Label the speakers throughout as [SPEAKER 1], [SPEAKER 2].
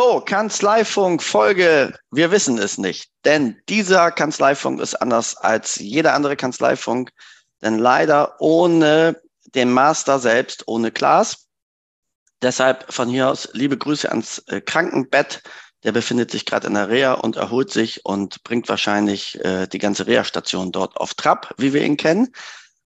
[SPEAKER 1] So, Kanzleifunk Folge, wir wissen es nicht, denn dieser Kanzleifunk ist anders als jeder andere Kanzleifunk, denn leider ohne den Master selbst, ohne Klaas. Deshalb von hier aus liebe Grüße ans äh, Krankenbett. Der befindet sich gerade in der Reha und erholt sich und bringt wahrscheinlich äh, die ganze Reha-Station dort auf Trab, wie wir ihn kennen.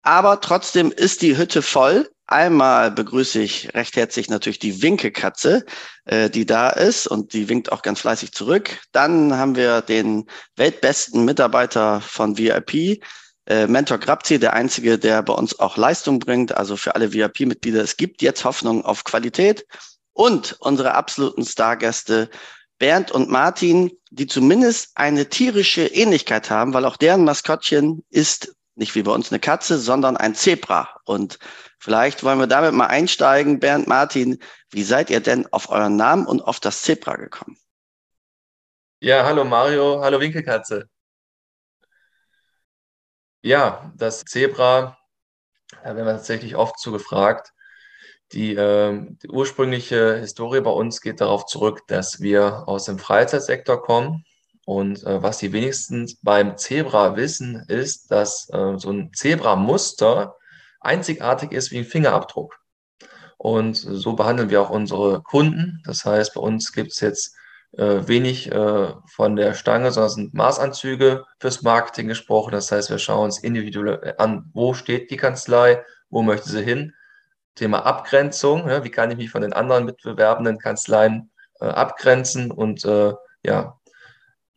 [SPEAKER 1] Aber trotzdem ist die Hütte voll. Einmal begrüße ich recht herzlich natürlich die Winkekatze, äh, die da ist und die winkt auch ganz fleißig zurück. Dann haben wir den weltbesten Mitarbeiter von VIP, äh, Mentor Grabzi, der einzige, der bei uns auch Leistung bringt. Also für alle VIP-Mitglieder, es gibt jetzt Hoffnung auf Qualität. Und unsere absoluten Stargäste Bernd und Martin, die zumindest eine tierische Ähnlichkeit haben, weil auch deren Maskottchen ist nicht wie bei uns eine Katze, sondern ein Zebra. Und vielleicht wollen wir damit mal einsteigen. Bernd, Martin, wie seid ihr denn auf euren Namen und auf das Zebra gekommen?
[SPEAKER 2] Ja, hallo Mario, hallo Winkelkatze. Ja, das Zebra, da werden wir tatsächlich oft zu gefragt. Die, äh, die, ursprüngliche Historie bei uns geht darauf zurück, dass wir aus dem Freizeitsektor kommen und äh, was die wenigsten beim Zebra wissen, ist, dass äh, so ein Zebra-Muster einzigartig ist wie ein Fingerabdruck. Und so behandeln wir auch unsere Kunden. Das heißt, bei uns gibt es jetzt äh, wenig äh, von der Stange, sondern es sind Maßanzüge fürs Marketing gesprochen. Das heißt, wir schauen uns individuell an, wo steht die Kanzlei, wo möchte sie hin. Thema Abgrenzung, ja, wie kann ich mich von den anderen mitbewerbenden Kanzleien äh, abgrenzen und äh, ja,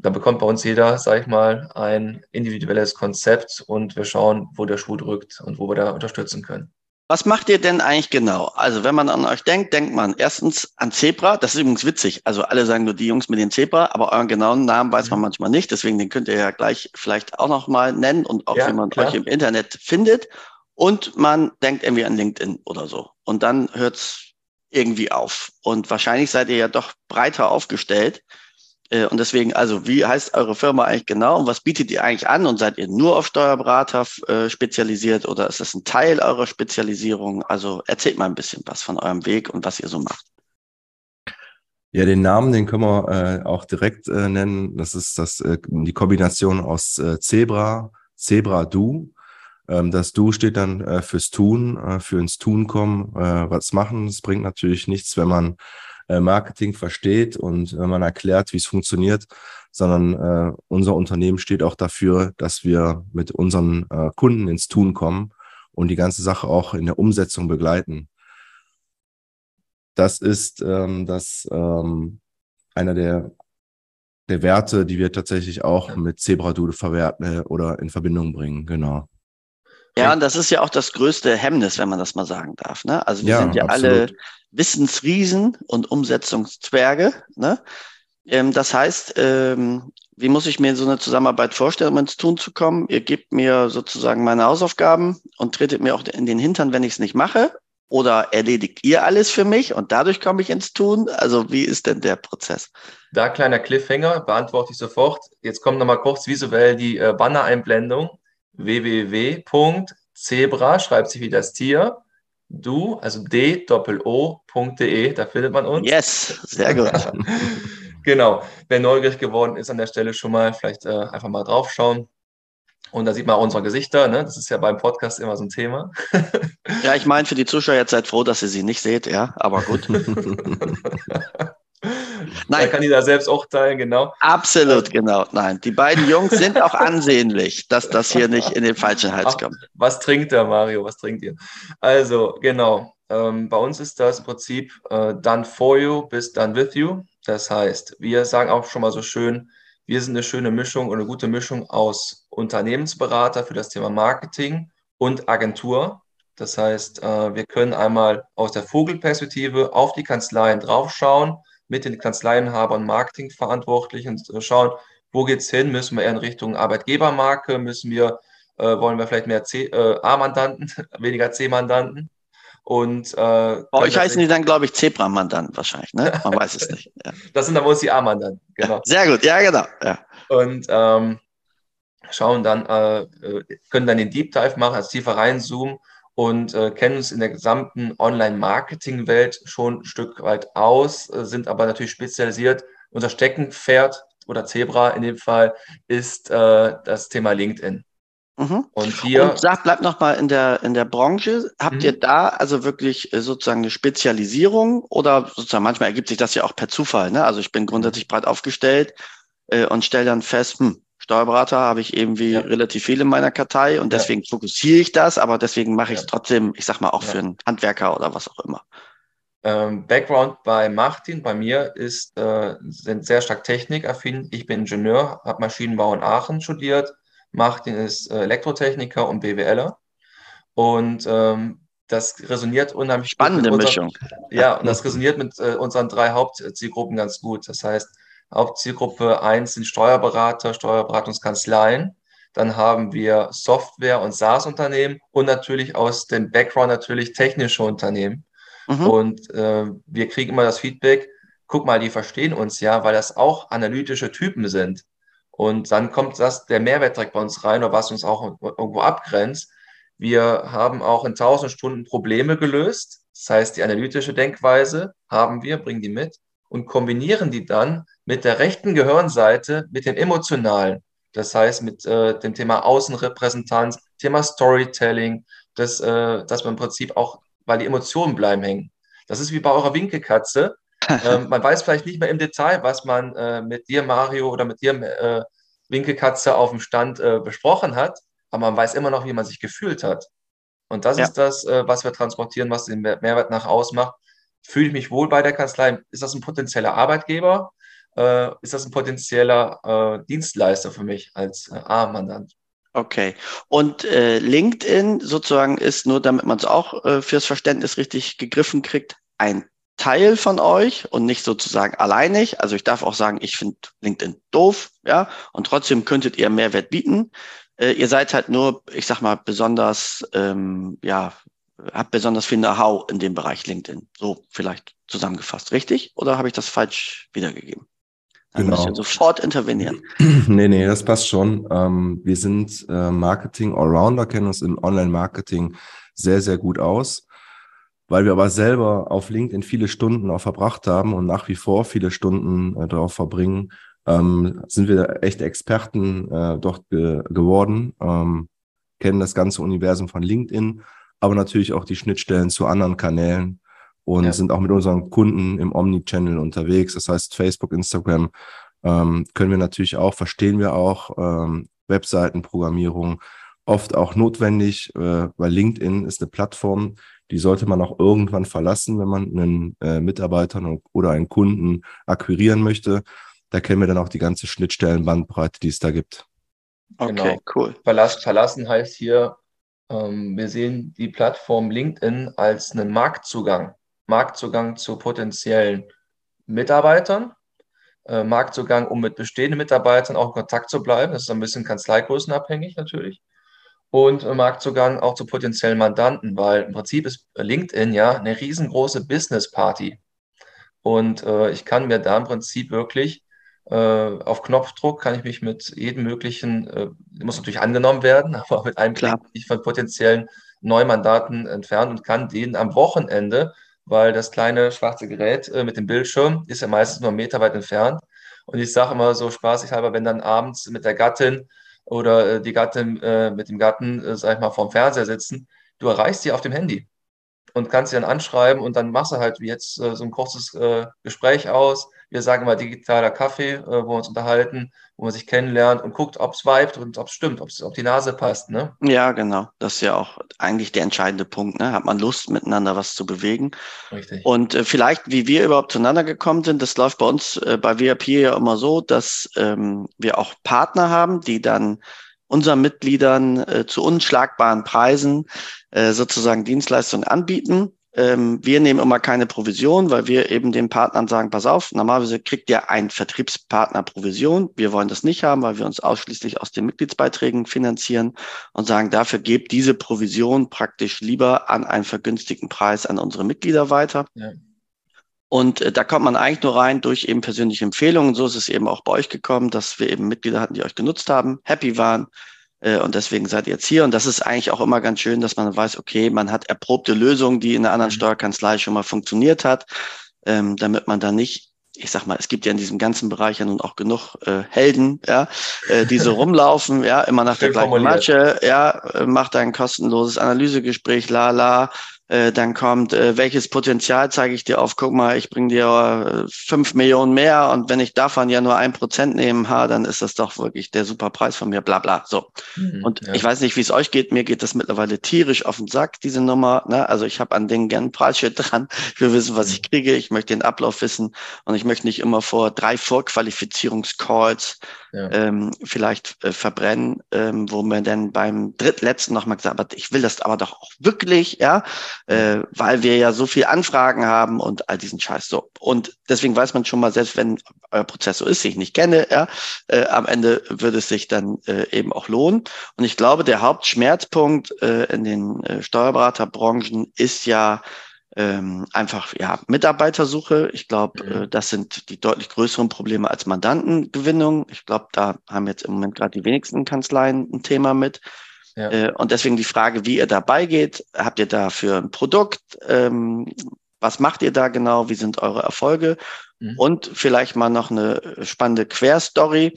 [SPEAKER 2] da bekommt bei uns jeder, sag ich mal, ein individuelles Konzept und wir schauen, wo der Schuh drückt und wo wir da unterstützen können.
[SPEAKER 1] Was macht ihr denn eigentlich genau? Also wenn man an euch denkt, denkt man erstens an Zebra. Das ist übrigens witzig. Also alle sagen nur die Jungs mit den Zebra, aber euren genauen Namen weiß man mhm. manchmal nicht. Deswegen den könnt ihr ja gleich vielleicht auch noch mal nennen und auch ja, wie man klar. euch im Internet findet. Und man denkt irgendwie an LinkedIn oder so. Und dann hört's irgendwie auf. Und wahrscheinlich seid ihr ja doch breiter aufgestellt. Äh, und deswegen, also wie heißt eure Firma eigentlich genau und was bietet ihr eigentlich an? Und seid ihr nur auf Steuerberater äh, spezialisiert oder ist das ein Teil eurer Spezialisierung? Also erzählt mal ein bisschen was von eurem Weg und was ihr so macht.
[SPEAKER 3] Ja, den Namen, den können wir äh, auch direkt äh, nennen. Das ist das, äh, die Kombination aus äh, Zebra, Zebra Du. Ähm, das Du steht dann fürs Tun, für ins Tun kommen, was machen. Es bringt natürlich nichts, wenn man Marketing versteht und äh, man erklärt, wie es funktioniert, sondern äh, unser Unternehmen steht auch dafür, dass wir mit unseren äh, Kunden ins Tun kommen und die ganze Sache auch in der Umsetzung begleiten. Das ist ähm, das ähm, einer der der Werte, die wir tatsächlich auch mit Zebradude verwerten äh, oder in Verbindung bringen, genau.
[SPEAKER 1] Ja, und das ist ja auch das größte Hemmnis, wenn man das mal sagen darf. Ne? Also wir ja, sind ja absolut. alle Wissensriesen und Umsetzungszwerge. Ne? Ähm, das heißt, ähm, wie muss ich mir so eine Zusammenarbeit vorstellen, um ins Tun zu kommen? Ihr gebt mir sozusagen meine Hausaufgaben und tretet mir auch in den Hintern, wenn ich es nicht mache. Oder erledigt ihr alles für mich und dadurch komme ich ins Tun? Also wie ist denn der Prozess?
[SPEAKER 2] Da kleiner Cliffhanger, beantworte ich sofort. Jetzt kommt nochmal kurz visuell die äh, Banner-Einblendung www.zebra, schreibt sich wie das Tier, du, also d-o.de, da findet man uns.
[SPEAKER 1] Yes, sehr gut.
[SPEAKER 2] genau, wer neugierig geworden ist an der Stelle schon mal, vielleicht äh, einfach mal draufschauen. Und da sieht man auch unsere Gesichter, ne? das ist ja beim Podcast immer so ein Thema.
[SPEAKER 1] ja, ich meine, für die Zuschauer jetzt seid froh, dass ihr sie nicht seht, ja, aber gut.
[SPEAKER 2] Nein. Da kann die da selbst auch teilen, genau.
[SPEAKER 1] Absolut, genau. Nein, die beiden Jungs sind auch ansehnlich, dass das hier nicht in den falschen Hals Ach, kommt.
[SPEAKER 2] Was trinkt der Mario? Was trinkt ihr? Also, genau. Ähm, bei uns ist das im Prinzip äh, done for you bis done with you. Das heißt, wir sagen auch schon mal so schön, wir sind eine schöne Mischung und eine gute Mischung aus Unternehmensberater für das Thema Marketing und Agentur. Das heißt, äh, wir können einmal aus der Vogelperspektive auf die Kanzleien draufschauen mit den Kanzleienhabern und Marketingverantwortlichen schauen, wo geht es hin? Müssen wir eher in Richtung Arbeitgebermarke? Müssen wir, äh, wollen wir vielleicht mehr C, äh, A-Mandanten, weniger C-Mandanten?
[SPEAKER 1] Und äh, Bei euch heißen die dann, glaube ich, Zebra-Mandanten wahrscheinlich, ne? Man weiß es nicht.
[SPEAKER 2] Ja. Das sind dann wohl die A-Mandanten, genau.
[SPEAKER 1] Sehr gut, ja, genau. Ja.
[SPEAKER 2] Und ähm, schauen dann, äh, äh, können dann den Deep Dive machen, also tiefer reinzoomen und äh, kennen uns in der gesamten Online-Marketing-Welt schon ein Stück weit aus, äh, sind aber natürlich spezialisiert. Unser Steckenpferd oder Zebra in dem Fall ist äh, das Thema LinkedIn.
[SPEAKER 1] Mhm. Und hier. Und sag, bleibt noch mal in der, in der Branche. Habt mhm. ihr da also wirklich äh, sozusagen eine Spezialisierung oder sozusagen manchmal ergibt sich das ja auch per Zufall, ne? Also ich bin grundsätzlich breit aufgestellt äh, und stelle dann fest, hm, Steuerberater habe ich irgendwie ja. relativ viel in meiner Kartei und deswegen ja. fokussiere ich das, aber deswegen mache ich es trotzdem, ich sag mal, auch für einen Handwerker oder was auch immer.
[SPEAKER 2] Ähm, Background bei Martin, bei mir ist, äh, sind sehr stark technikaffin. Ich bin Ingenieur, habe Maschinenbau in Aachen studiert. Martin ist äh, Elektrotechniker und BWLer. Und ähm, das resoniert unheimlich
[SPEAKER 1] Spannende
[SPEAKER 2] gut.
[SPEAKER 1] Spannende Mischung.
[SPEAKER 2] Ja, und das resoniert mit äh, unseren drei Hauptzielgruppen ganz gut. Das heißt, Hauptzielgruppe 1 sind Steuerberater, Steuerberatungskanzleien. Dann haben wir Software- und SaaS-Unternehmen und natürlich aus dem Background natürlich technische Unternehmen. Mhm. Und äh, wir kriegen immer das Feedback, guck mal, die verstehen uns ja, weil das auch analytische Typen sind. Und dann kommt das, der Mehrwert direkt bei uns rein, oder was uns auch irgendwo abgrenzt. Wir haben auch in tausend Stunden Probleme gelöst. Das heißt, die analytische Denkweise haben wir, bringen die mit und kombinieren die dann mit der rechten Gehirnseite, mit dem emotionalen. Das heißt, mit äh, dem Thema Außenrepräsentanz, Thema Storytelling, das, äh, dass man im Prinzip auch, weil die Emotionen bleiben hängen. Das ist wie bei eurer Winkelkatze. ähm, man weiß vielleicht nicht mehr im Detail, was man äh, mit dir, Mario, oder mit dir, äh, Winkelkatze, auf dem Stand äh, besprochen hat, aber man weiß immer noch, wie man sich gefühlt hat. Und das ja. ist das, äh, was wir transportieren, was den Mehrwert nach ausmacht. Fühle ich mich wohl bei der Kanzlei? Ist das ein potenzieller Arbeitgeber? äh, ist das ein potenzieller äh, Dienstleister für mich als äh, A-Mandant.
[SPEAKER 1] Okay. Und äh, LinkedIn sozusagen ist nur, damit man es auch äh, fürs Verständnis richtig gegriffen kriegt, ein Teil von euch und nicht sozusagen alleinig. Also ich darf auch sagen, ich finde LinkedIn doof, ja, und trotzdem könntet ihr Mehrwert bieten. Äh, ihr seid halt nur, ich sag mal, besonders, ähm, ja, habt besonders viel Know-how in dem Bereich LinkedIn. So vielleicht zusammengefasst, richtig? Oder habe ich das falsch wiedergegeben? Dann genau. müsst sofort intervenieren.
[SPEAKER 3] Nee, nee, das passt schon. Ähm, wir sind äh, Marketing-Allrounder, kennen uns im Online-Marketing sehr, sehr gut aus. Weil wir aber selber auf LinkedIn viele Stunden auch verbracht haben und nach wie vor viele Stunden äh, darauf verbringen, ähm, sind wir echte Experten äh, dort ge geworden, ähm, kennen das ganze Universum von LinkedIn, aber natürlich auch die Schnittstellen zu anderen Kanälen, und ja. sind auch mit unseren Kunden im Omni-Channel unterwegs. Das heißt, Facebook, Instagram ähm, können wir natürlich auch, verstehen wir auch, ähm, Webseitenprogrammierung oft auch notwendig, äh, weil LinkedIn ist eine Plattform, die sollte man auch irgendwann verlassen, wenn man einen äh, Mitarbeiter oder einen Kunden akquirieren möchte. Da kennen wir dann auch die ganze Schnittstellenbandbreite, die es da gibt.
[SPEAKER 2] Okay, genau. cool. Verlass, verlassen heißt hier, wir sehen die Plattform LinkedIn als einen Marktzugang. Marktzugang zu potenziellen Mitarbeitern, äh, Marktzugang, um mit bestehenden Mitarbeitern auch in Kontakt zu bleiben. Das ist ein bisschen kanzleigrößenabhängig natürlich. Und äh, Marktzugang auch zu potenziellen Mandanten, weil im Prinzip ist LinkedIn ja eine riesengroße Business-Party. Und äh, ich kann mir da im Prinzip wirklich äh, auf Knopfdruck kann ich mich mit jedem möglichen, äh, muss natürlich angenommen werden, aber mit einem Klar. Klick von potenziellen Neumandaten entfernen und kann denen am Wochenende weil das kleine schwarze Gerät äh, mit dem Bildschirm ist ja meistens nur einen Meter weit entfernt. Und ich sage immer so spaßig halber, wenn dann abends mit der Gattin oder äh, die Gattin äh, mit dem Gatten, äh, sag ich mal, vorm Fernseher sitzen, du erreichst sie auf dem Handy und kannst sie dann anschreiben und dann machst du halt wie jetzt äh, so ein kurzes äh, Gespräch aus. Wir sagen immer digitaler Kaffee, äh, wo wir uns unterhalten, wo man sich kennenlernt und guckt, ob es vibet und ob es stimmt, ob die Nase passt. Ne?
[SPEAKER 1] Ja, genau. Das ist ja auch eigentlich der entscheidende Punkt. Ne? Hat man Lust, miteinander was zu bewegen? Richtig. Und äh, vielleicht, wie wir überhaupt zueinander gekommen sind, das läuft bei uns äh, bei WAP ja immer so, dass ähm, wir auch Partner haben, die dann unseren Mitgliedern äh, zu unschlagbaren Preisen äh, sozusagen Dienstleistungen anbieten. Ähm, wir nehmen immer keine Provision, weil wir eben den Partnern sagen, pass auf, normalerweise kriegt ihr ein Vertriebspartner Provision. Wir wollen das nicht haben, weil wir uns ausschließlich aus den Mitgliedsbeiträgen finanzieren und sagen, dafür gebt diese Provision praktisch lieber an einen vergünstigten Preis an unsere Mitglieder weiter. Ja. Und äh, da kommt man eigentlich nur rein durch eben persönliche Empfehlungen. So ist es eben auch bei euch gekommen, dass wir eben Mitglieder hatten, die euch genutzt haben, happy waren, und deswegen seid ihr jetzt hier. Und das ist eigentlich auch immer ganz schön, dass man weiß, okay, man hat erprobte Lösungen, die in einer anderen mhm. Steuerkanzlei schon mal funktioniert hat, ähm, damit man dann nicht ich sag mal, es gibt ja in diesem ganzen Bereich ja nun auch genug äh, Helden, ja, äh, die so rumlaufen, ja, immer nach der gleichen Matsche, ja, äh, macht ein kostenloses Analysegespräch, la la, äh, dann kommt, äh, welches Potenzial zeige ich dir auf? Guck mal, ich bringe dir äh, fünf Millionen mehr und wenn ich davon ja nur ein Prozent nehme, ha, dann ist das doch wirklich der super Preis von mir, bla bla. So. Mhm, und ja. ich weiß nicht, wie es euch geht. Mir geht das mittlerweile tierisch auf den Sack, diese Nummer. Ne? Also ich habe an Dingen gern ein Preisschild dran. Ich will wissen, was mhm. ich kriege. Ich möchte den Ablauf wissen und ich möchte nicht immer vor drei Vorqualifizierungscalls ja. ähm, vielleicht äh, verbrennen, ähm, wo man dann beim drittletzten nochmal gesagt hat, ich will das aber doch auch wirklich, ja, äh, weil wir ja so viel Anfragen haben und all diesen Scheiß so. Und deswegen weiß man schon mal, selbst wenn euer Prozess so ist, ich nicht kenne, ja, äh, am Ende würde es sich dann äh, eben auch lohnen. Und ich glaube, der Hauptschmerzpunkt äh, in den äh, Steuerberaterbranchen ist ja ähm, einfach ja Mitarbeitersuche. Ich glaube, mhm. äh, das sind die deutlich größeren Probleme als Mandantengewinnung. Ich glaube, da haben jetzt im Moment gerade die wenigsten Kanzleien ein Thema mit. Ja. Äh, und deswegen die Frage, wie ihr dabei geht. Habt ihr dafür ein Produkt? Ähm, was macht ihr da genau? Wie sind eure Erfolge? Mhm. Und vielleicht mal noch eine spannende Querstory.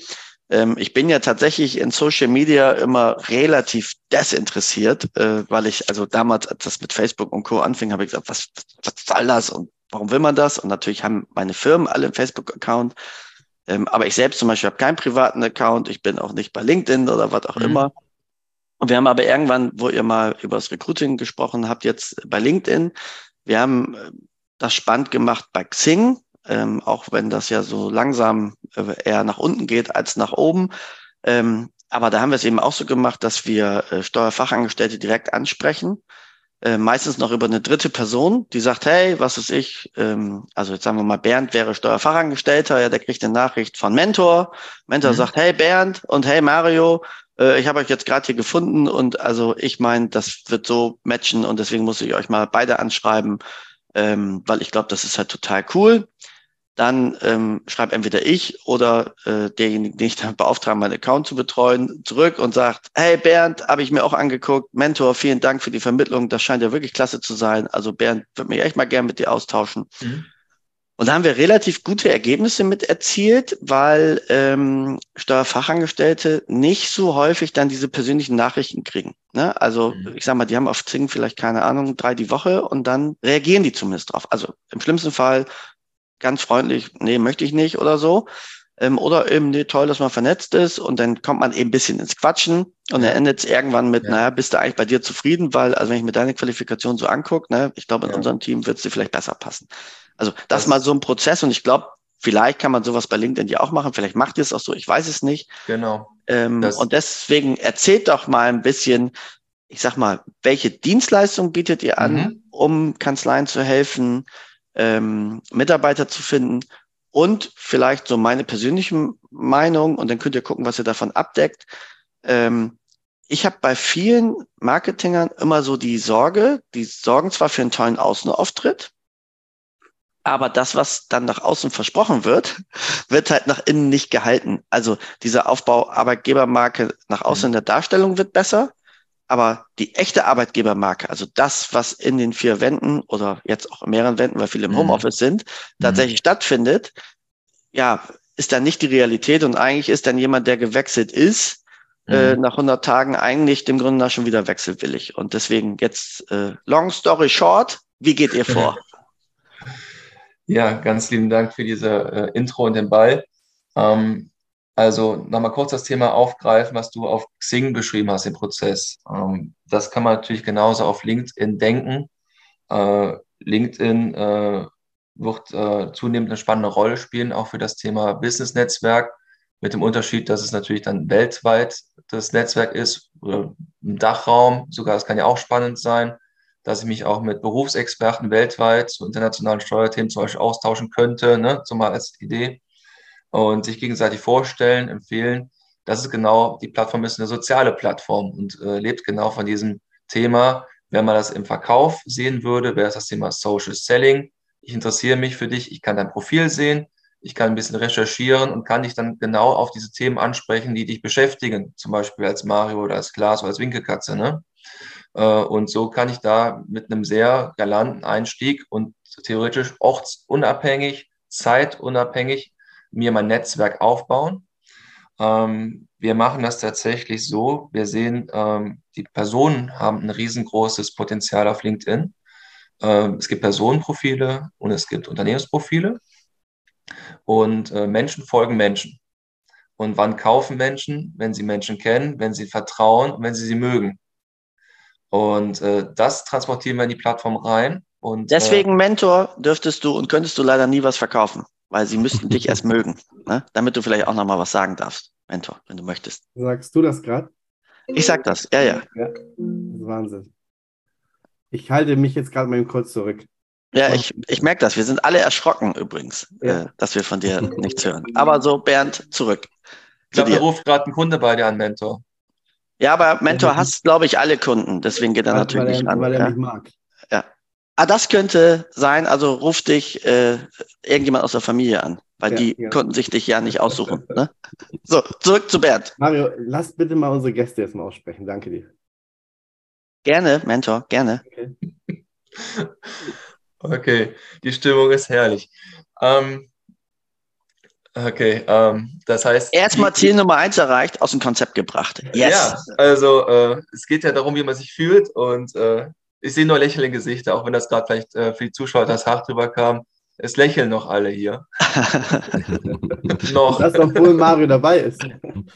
[SPEAKER 1] Ähm, ich bin ja tatsächlich in Social Media immer relativ desinteressiert, äh, weil ich, also damals, als das mit Facebook und Co. anfing, habe ich gesagt, was, was soll das und warum will man das? Und natürlich haben meine Firmen alle einen Facebook-Account. Ähm, aber ich selbst zum Beispiel habe keinen privaten Account. Ich bin auch nicht bei LinkedIn oder was auch mhm. immer. Und wir haben aber irgendwann, wo ihr mal über das Recruiting gesprochen habt, jetzt bei LinkedIn, wir haben äh, das spannend gemacht bei Xing ähm, auch wenn das ja so langsam äh, eher nach unten geht als nach oben. Ähm, aber da haben wir es eben auch so gemacht, dass wir äh, Steuerfachangestellte direkt ansprechen. Äh, meistens noch über eine dritte Person, die sagt, hey, was ist ich? Ähm, also jetzt sagen wir mal, Bernd wäre Steuerfachangestellter, ja, der kriegt eine Nachricht von Mentor. Mentor mhm. sagt, hey Bernd und hey Mario, äh, ich habe euch jetzt gerade hier gefunden und also ich meine, das wird so matchen und deswegen muss ich euch mal beide anschreiben, ähm, weil ich glaube, das ist halt total cool dann ähm, schreibt entweder ich oder äh, derjenige, den ich dann beauftrage, meinen Account zu betreuen, zurück und sagt, hey Bernd, habe ich mir auch angeguckt, Mentor, vielen Dank für die Vermittlung, das scheint ja wirklich klasse zu sein. Also Bernd, würde mich echt mal gern mit dir austauschen. Mhm. Und da haben wir relativ gute Ergebnisse mit erzielt, weil ähm, Steuerfachangestellte nicht so häufig dann diese persönlichen Nachrichten kriegen. Ne? Also mhm. ich sag mal, die haben auf Zing vielleicht keine Ahnung, drei die Woche und dann reagieren die zumindest drauf. Also im schlimmsten Fall ganz freundlich, nee, möchte ich nicht oder so. Ähm, oder eben, nee, toll, dass man vernetzt ist und dann kommt man eben ein bisschen ins Quatschen und dann endet es irgendwann mit, ja. naja, bist du eigentlich bei dir zufrieden, weil, also wenn ich mir deine Qualifikation so angucke, ne, ich glaube, in ja. unserem Team wird es dir vielleicht besser passen. Also das, das ist mal so ein Prozess und ich glaube, vielleicht kann man sowas bei LinkedIn ja auch machen, vielleicht macht ihr es auch so, ich weiß es nicht.
[SPEAKER 2] Genau.
[SPEAKER 1] Ähm, und deswegen erzählt doch mal ein bisschen, ich sag mal, welche Dienstleistung bietet ihr an, mhm. um Kanzleien zu helfen? ähm, Mitarbeiter zu finden und vielleicht so meine persönliche Meinung und dann könnt ihr gucken, was ihr davon abdeckt. Ähm, ich habe bei vielen Marketingern immer so die Sorge, die sorgen zwar für einen tollen Außenauftritt, aber das, was dann nach außen versprochen wird, wird halt nach innen nicht gehalten. Also dieser Aufbau Arbeitgebermarke nach außen in der Darstellung wird besser, aber die echte Arbeitgebermarke, also das, was in den vier Wänden oder jetzt auch in mehreren Wänden, weil viele im mhm. Homeoffice sind, mhm. tatsächlich stattfindet, ja, ist dann nicht die Realität und eigentlich ist dann jemand, der gewechselt ist, äh, mhm. äh, nach 100 Tagen eigentlich dem Grunde nach schon wieder wechselwillig. Und deswegen jetzt äh, long story short, wie geht ihr vor?
[SPEAKER 2] Ja, ganz lieben Dank für diese äh, Intro und den Ball. Ähm, also nochmal kurz das Thema aufgreifen, was du auf Xing beschrieben hast, den Prozess. Ähm, das kann man natürlich genauso auf LinkedIn denken. Äh, LinkedIn äh, wird äh, zunehmend eine spannende Rolle spielen, auch für das Thema Business-Netzwerk, mit dem Unterschied, dass es natürlich dann weltweit das Netzwerk ist, oder im Dachraum, sogar das kann ja auch spannend sein, dass ich mich auch mit Berufsexperten weltweit zu internationalen Steuerthemen zum Beispiel austauschen könnte, ne, so mal als Idee und sich gegenseitig vorstellen, empfehlen. Das ist genau, die Plattform ist eine soziale Plattform und äh, lebt genau von diesem Thema. Wenn man das im Verkauf sehen würde, wäre es das Thema Social Selling. Ich interessiere mich für dich, ich kann dein Profil sehen, Ich kann ein bisschen recherchieren und kann dich dann genau auf diese Themen ansprechen, die dich beschäftigen. Zum Beispiel als Mario oder als Glas oder als Winkelkatze. Ne? Äh, und so kann ich da mit einem sehr galanten Einstieg und theoretisch ortsunabhängig, zeitunabhängig mir mein Netzwerk aufbauen. Ähm, wir machen das tatsächlich so. Wir sehen, ähm, die Personen haben ein riesengroßes Potenzial auf LinkedIn. Ähm, es gibt Personenprofile und es gibt Unternehmensprofile. Und äh, Menschen folgen Menschen. Und wann kaufen Menschen? Wenn sie Menschen kennen, wenn sie vertrauen wenn sie sie mögen. Und äh, das transportieren wir in die Plattform rein. Und,
[SPEAKER 1] Deswegen, äh, Mentor, dürftest du und könntest du leider nie was verkaufen, weil sie müssten dich erst mögen, ne? damit du vielleicht auch nochmal was sagen darfst, Mentor, wenn du möchtest.
[SPEAKER 4] Sagst du das gerade?
[SPEAKER 1] Ich sag das, ja, ja. ja. Das
[SPEAKER 4] ist Wahnsinn. Ich halte mich jetzt gerade mal kurz zurück.
[SPEAKER 1] Ja, ich, ich merke das. Wir sind alle erschrocken übrigens, ja. äh, dass wir von dir nichts hören. Aber so, Bernd, zurück.
[SPEAKER 2] Ich glaube, da ruft gerade ein Kunde bei dir an, Mentor.
[SPEAKER 1] Ja, aber Mentor ja, hasst, glaube ich, alle Kunden. Deswegen geht er weil, natürlich
[SPEAKER 4] weil
[SPEAKER 1] nicht an.
[SPEAKER 4] Weil er
[SPEAKER 1] ja.
[SPEAKER 4] mich mag.
[SPEAKER 1] Ja. Ah, das könnte sein. Also ruf dich äh, irgendjemand aus der Familie an, weil ja, die ja. konnten sich dich ja nicht aussuchen. ne? So, zurück zu Bernd.
[SPEAKER 4] Mario, lass bitte mal unsere Gäste jetzt mal aussprechen. Danke dir.
[SPEAKER 1] Gerne, Mentor, gerne.
[SPEAKER 2] Okay, okay. die Stimmung ist herrlich. Ähm, Okay, ähm, das heißt.
[SPEAKER 1] Erstmal Ziel Nummer eins erreicht, aus dem Konzept gebracht.
[SPEAKER 2] Yes. Ja, also äh, es geht ja darum, wie man sich fühlt und äh, ich sehe nur lächelnde Gesichter, auch wenn das gerade vielleicht äh, für die Zuschauer das hart drüber kam. Es lächeln noch alle hier.
[SPEAKER 4] noch. Das, obwohl Mario dabei ist.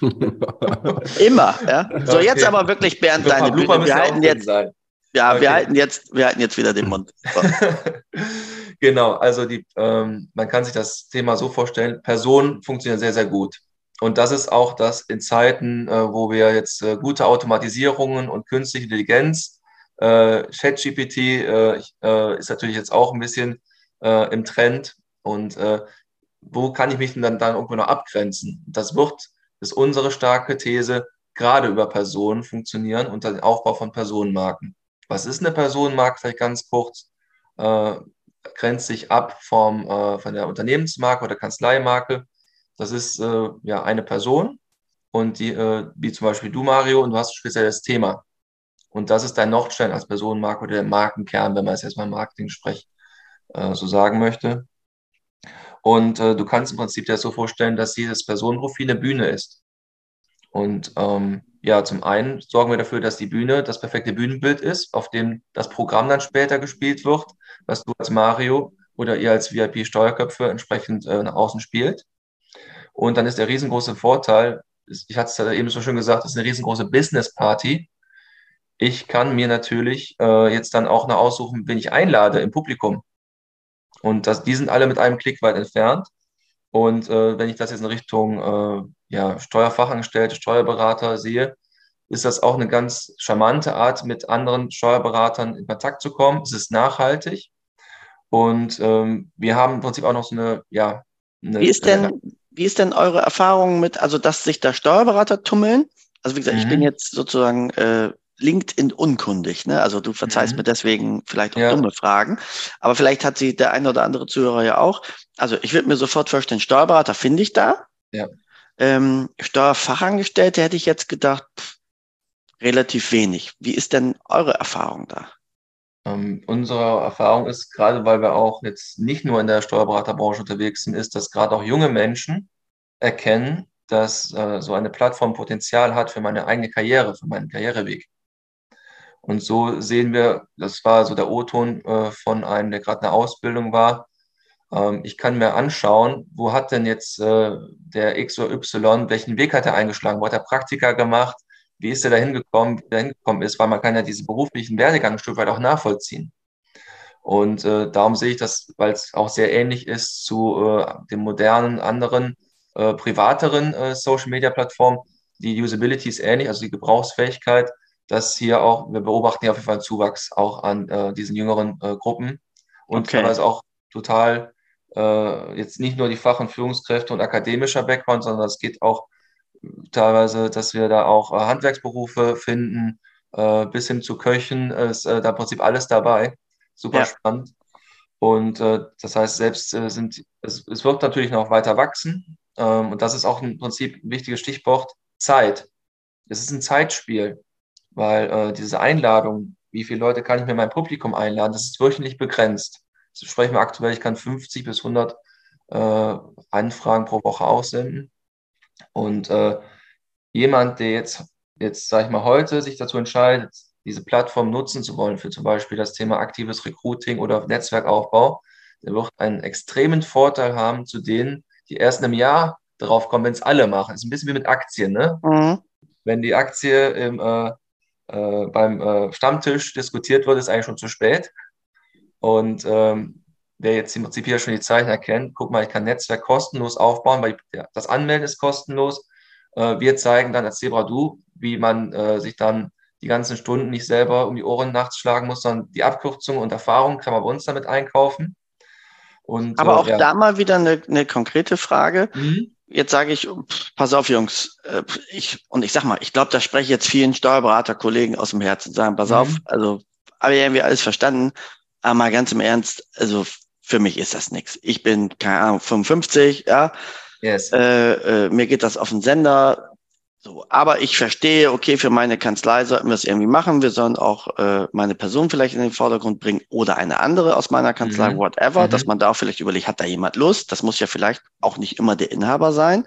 [SPEAKER 1] Immer, ja. So, okay. jetzt aber wirklich, Bernd, deine Bühne. Wir halten jetzt, sein. Ja, okay. wir, halten jetzt, wir halten jetzt wieder den Mund. So.
[SPEAKER 2] genau, also die, ähm, man kann sich das Thema so vorstellen, Personen funktionieren sehr, sehr gut. Und das ist auch das in Zeiten, äh, wo wir jetzt äh, gute Automatisierungen und künstliche Intelligenz, äh, ChatGPT äh, äh, ist natürlich jetzt auch ein bisschen äh, im Trend. Und wo kann ich mich denn dann, dann irgendwo noch abgrenzen? Das wird, das ist unsere starke These, gerade über Personen funktionieren und den Aufbau von Personenmarken. Was ist eine Personenmarke? Vielleicht ganz kurz. Äh, grenzt sich ab vom, äh, von der Unternehmensmarke oder Kanzleimarke. Das ist äh, ja eine Person und die, äh, wie zum Beispiel du, Mario, und du hast ein spezielles Thema. Und das ist dein Nordstein als Personenmarke oder der Markenkern, wenn man es jetzt mal im Marketing-Sprech äh, so sagen möchte. Und äh, du kannst im Prinzip dir das so vorstellen, dass dieses Personenprofil eine Bühne ist. Und ähm, ja, zum einen sorgen wir dafür, dass die Bühne das perfekte Bühnenbild ist, auf dem das Programm dann später gespielt wird, was du als Mario oder ihr als VIP-Steuerköpfe entsprechend äh, nach außen spielt. Und dann ist der riesengroße Vorteil, ich hatte es eben so schön gesagt, es ist eine riesengroße Business-Party. Ich kann mir natürlich äh, jetzt dann auch noch aussuchen, wen ich einlade im Publikum. Und das, die sind alle mit einem Klick weit entfernt. Und äh, wenn ich das jetzt in Richtung äh, ja, Steuerfachangestellte, Steuerberater sehe, ist das auch eine ganz charmante Art, mit anderen Steuerberatern in Kontakt zu kommen. Es ist nachhaltig. Und ähm, wir haben im Prinzip auch noch so eine, ja. Eine,
[SPEAKER 1] wie, ist denn, wie ist denn eure Erfahrung mit, also dass sich da Steuerberater tummeln? Also wie gesagt, mhm. ich bin mhm. jetzt sozusagen äh, LinkedIn unkundig, ne? Also du verzeihst mhm. mir deswegen vielleicht auch ja. dumme Fragen, aber vielleicht hat sie der ein oder andere Zuhörer ja auch. Also ich würde mir sofort vorstellen, Steuerberater finde ich da.
[SPEAKER 2] Ja.
[SPEAKER 1] Ähm, Steuerfachangestellte hätte ich jetzt gedacht, pff, relativ wenig. Wie ist denn eure Erfahrung da?
[SPEAKER 2] Ähm, unsere Erfahrung ist, gerade weil wir auch jetzt nicht nur in der Steuerberaterbranche unterwegs sind, ist, dass gerade auch junge Menschen erkennen, dass äh, so eine Plattform Potenzial hat für meine eigene Karriere, für meinen Karriereweg. Und so sehen wir, das war so der O-Ton äh, von einem, der gerade eine Ausbildung war, ähm, ich kann mir anschauen, wo hat denn jetzt äh, der X oder Y, welchen Weg hat er eingeschlagen, wo hat er Praktika gemacht, wie ist er da hingekommen, wie er hingekommen ist, weil man kann ja diesen beruflichen Werdegang ein Stück weit auch nachvollziehen. Und äh, darum sehe ich das, weil es auch sehr ähnlich ist zu äh, den modernen, anderen, äh, privateren äh, Social-Media-Plattformen. Die Usability ist ähnlich, also die Gebrauchsfähigkeit, dass hier auch, wir beobachten hier auf jeden Fall einen Zuwachs auch an äh, diesen jüngeren äh, Gruppen und okay. teilweise auch total äh, jetzt nicht nur die Fach- und Führungskräfte und akademischer Background, sondern es geht auch teilweise, dass wir da auch äh, Handwerksberufe finden, äh, bis hin zu Köchen, ist äh, da im Prinzip alles dabei. Super ja. spannend. Und das heißt, selbst sind, es, es wird natürlich noch weiter wachsen. Ähm, und das ist auch im Prinzip ein wichtiges Stichwort, Zeit. Es ist ein Zeitspiel, weil äh, diese Einladung, wie viele Leute kann ich mir mein Publikum einladen, das ist wöchentlich begrenzt. Das sprechen wir aktuell, ich kann 50 bis 100 äh, Anfragen pro Woche aussenden. Und äh, jemand, der jetzt, jetzt sage ich mal, heute sich dazu entscheidet, diese Plattform nutzen zu wollen für zum Beispiel das Thema aktives Recruiting oder Netzwerkaufbau, der wird einen extremen Vorteil haben zu denen, die erst in einem Jahr drauf kommen, wenn es alle machen. Das ist ein bisschen wie mit Aktien, ne? Mhm. Wenn die Aktie im, äh, äh, beim äh, Stammtisch diskutiert wird, ist eigentlich schon zu spät. Und ähm, wer jetzt im Prinzip hier schon die Zeichen erkennt, guck mal, ich kann Netzwerk kostenlos aufbauen, weil ja, das Anmelden ist kostenlos. Äh, wir zeigen dann als Zebra Du, wie man äh, sich dann die ganzen Stunden nicht selber um die Ohren nachts schlagen muss, sondern die Abkürzung und Erfahrung kann man bei uns damit einkaufen.
[SPEAKER 1] Und, Aber äh, auch ja. da mal wieder eine, eine konkrete Frage. Mhm. Jetzt sage ich, pass auf, Jungs, äh, ich, und ich sag mal, ich glaube, da spreche ich jetzt vielen Steuerberaterkollegen aus dem Herzen, sagen, pass mhm. auf, also, aber irgendwie alles verstanden, aber mal ganz im Ernst, also für mich ist das nichts. Ich bin, keine Ahnung, 55, ja. Yes. Äh, äh, mir geht das auf den Sender. So, aber ich verstehe, okay, für meine Kanzlei sollten wir es irgendwie machen. Wir sollen auch äh, meine Person vielleicht in den Vordergrund bringen oder eine andere aus meiner Kanzlei, mhm. whatever, mhm. dass man da auch vielleicht überlegt, hat da jemand Lust? Das muss ja vielleicht auch nicht immer der Inhaber sein.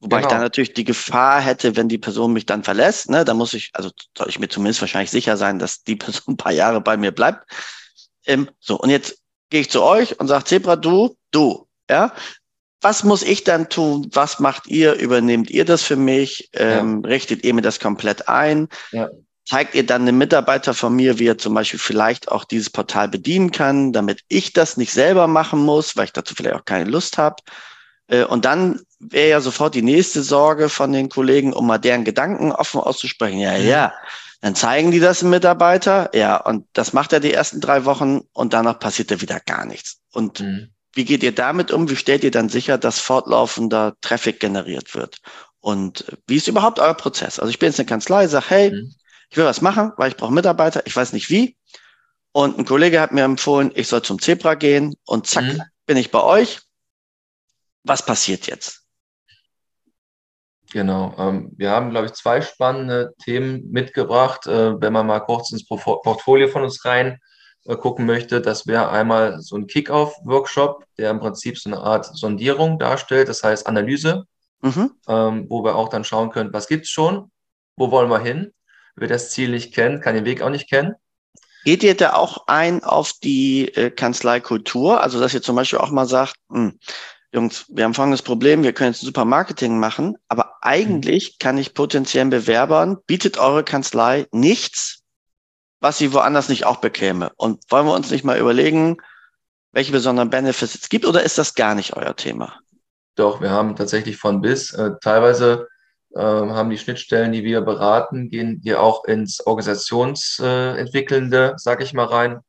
[SPEAKER 1] Wobei genau. ich da natürlich die Gefahr hätte, wenn die Person mich dann verlässt, ne, da muss ich, also soll ich mir zumindest wahrscheinlich sicher sein, dass die Person ein paar Jahre bei mir bleibt. Ähm, so, und jetzt gehe ich zu euch und sage, Zebra, du, du, ja, was muss ich dann tun? Was macht ihr? Übernehmt ihr das für mich? Ähm, ja. Richtet ihr mir das komplett ein? Ja. Zeigt ihr dann einem Mitarbeiter von mir, wie er zum Beispiel vielleicht auch dieses Portal bedienen kann, damit ich das nicht selber machen muss, weil ich dazu vielleicht auch keine Lust habe? Äh, und dann wäre ja sofort die nächste Sorge von den Kollegen, um mal deren Gedanken offen auszusprechen. Ja, ja, dann zeigen die das dem Mitarbeiter, ja, und das macht er die ersten drei Wochen und danach passiert er wieder gar nichts. Und mhm. Wie geht ihr damit um? Wie stellt ihr dann sicher, dass fortlaufender Traffic generiert wird? Und wie ist überhaupt euer Prozess? Also ich bin jetzt eine Kanzlei, sage, hey, mhm. ich will was machen, weil ich brauche Mitarbeiter, ich weiß nicht wie. Und ein Kollege hat mir empfohlen, ich soll zum Zebra gehen und zack, mhm. bin ich bei euch. Was passiert jetzt?
[SPEAKER 2] Genau. Ähm, wir haben, glaube ich, zwei spannende Themen mitgebracht. Äh, wenn man mal kurz ins Portfolio von uns rein gucken möchte, das wäre einmal so ein Kick-Off-Workshop, der im Prinzip so eine Art Sondierung darstellt, das heißt Analyse, mhm. ähm, wo wir auch dann schauen können, was gibt es schon, wo wollen wir hin. Wer das Ziel nicht kennt, kann den Weg auch nicht kennen.
[SPEAKER 1] Geht ihr da auch ein auf die äh, Kanzleikultur? Also, dass ihr zum Beispiel auch mal sagt, hm, Jungs, wir haben folgendes Problem, wir können jetzt super Marketing machen, aber eigentlich mhm. kann ich potenziellen Bewerbern, bietet eure Kanzlei nichts, was sie woanders nicht auch bekäme. Und wollen wir uns nicht mal überlegen, welche besonderen Benefits es gibt oder ist das gar nicht euer Thema?
[SPEAKER 2] Doch, wir haben tatsächlich von bis. Äh, teilweise äh, haben die Schnittstellen, die wir beraten, gehen hier auch ins Organisationsentwickelnde, sag ich mal, rein,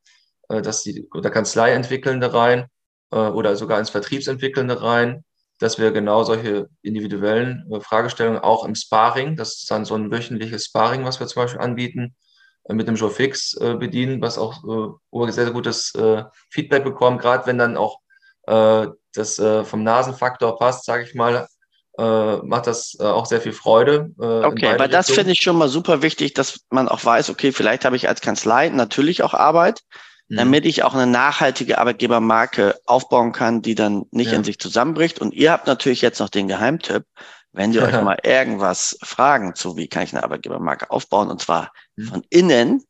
[SPEAKER 2] äh, dass die oder Kanzleientwickelnde rein äh, oder sogar ins Vertriebsentwickelnde rein, dass wir genau solche individuellen äh, Fragestellungen auch im Sparring, das ist dann so ein wöchentliches Sparring, was wir zum Beispiel anbieten, äh, mit dem Joe Fix äh, bedienen, was auch äh, sehr, sehr gutes äh, Feedback bekommen, gerade wenn dann auch äh, das äh, vom Nasenfaktor passt, sage ich mal, äh, macht das äh, auch sehr viel Freude.
[SPEAKER 1] Äh, okay, weil das finde ich schon mal super wichtig, dass man auch weiß, okay, vielleicht habe ich als Kanzlei natürlich auch Arbeit, mhm. damit ich auch eine nachhaltige Arbeitgebermarke aufbauen kann, die dann nicht ja. in sich zusammenbricht. Und ihr habt natürlich jetzt noch den Geheimtipp. Wenn ihr euch mal irgendwas fragen zu, wie kann ich eine Arbeitgebermarke aufbauen, und zwar. Von innen,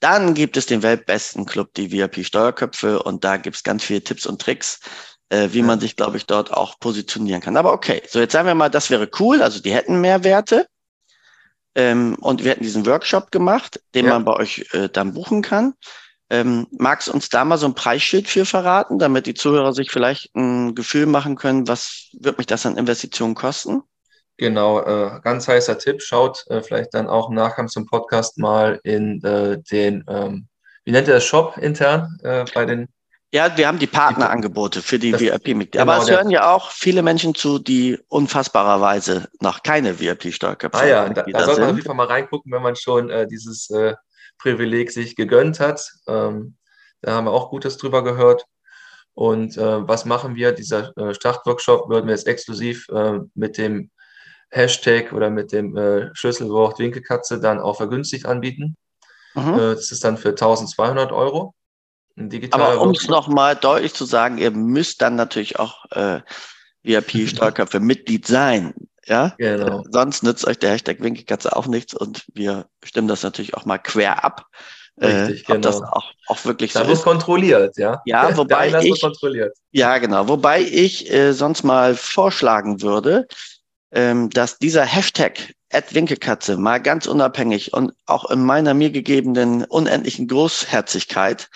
[SPEAKER 1] dann gibt es den weltbesten Club, die VIP Steuerköpfe, und da gibt es ganz viele Tipps und Tricks, äh, wie ja. man sich, glaube ich, dort auch positionieren kann. Aber okay, so jetzt sagen wir mal, das wäre cool, also die hätten mehr Werte. Ähm, und wir hätten diesen Workshop gemacht, den ja. man bei euch äh, dann buchen kann. Ähm, magst du uns da mal so ein Preisschild für verraten, damit die Zuhörer sich vielleicht ein Gefühl machen können, was wird mich das an Investitionen kosten?
[SPEAKER 2] Genau, äh, ganz heißer Tipp. Schaut äh, vielleicht dann auch im Nachgang zum Podcast mal in äh, den, ähm, wie nennt ihr das, Shop intern äh, bei den.
[SPEAKER 1] Ja, wir haben die Partnerangebote für die VIP-Mitglieder. Genau, Aber es hören ja auch viele Menschen zu, die unfassbarerweise noch keine VIP-Steuerköpfe
[SPEAKER 2] haben. Ah ja, da, da sollte man auf jeden Fall mal reingucken, wenn man schon äh, dieses äh, Privileg sich gegönnt hat. Ähm, da haben wir auch Gutes drüber gehört. Und äh, was machen wir? Dieser äh, Startworkshop würden wir jetzt exklusiv äh, mit dem Hashtag oder mit dem äh, Schlüsselwort Winkelkatze dann auch vergünstigt anbieten. Mhm. Äh, das ist dann für 1200 Euro.
[SPEAKER 1] Aber um es nochmal deutlich zu sagen, ihr müsst dann natürlich auch äh, VIP-Steuerköpfe Mitglied sein. Ja, genau. sonst nützt euch der Hashtag Winkelkatze auch nichts und wir stimmen das natürlich auch mal quer ab. Richtig, äh, ob das genau. auch, auch wirklich
[SPEAKER 2] da so ist. kontrolliert, ja.
[SPEAKER 1] Ja, wobei ich, ja, genau. Wobei ich äh, sonst mal vorschlagen würde, ähm, dass dieser Hashtag Winkelkatze mal ganz unabhängig und auch in meiner mir gegebenen unendlichen Großherzigkeit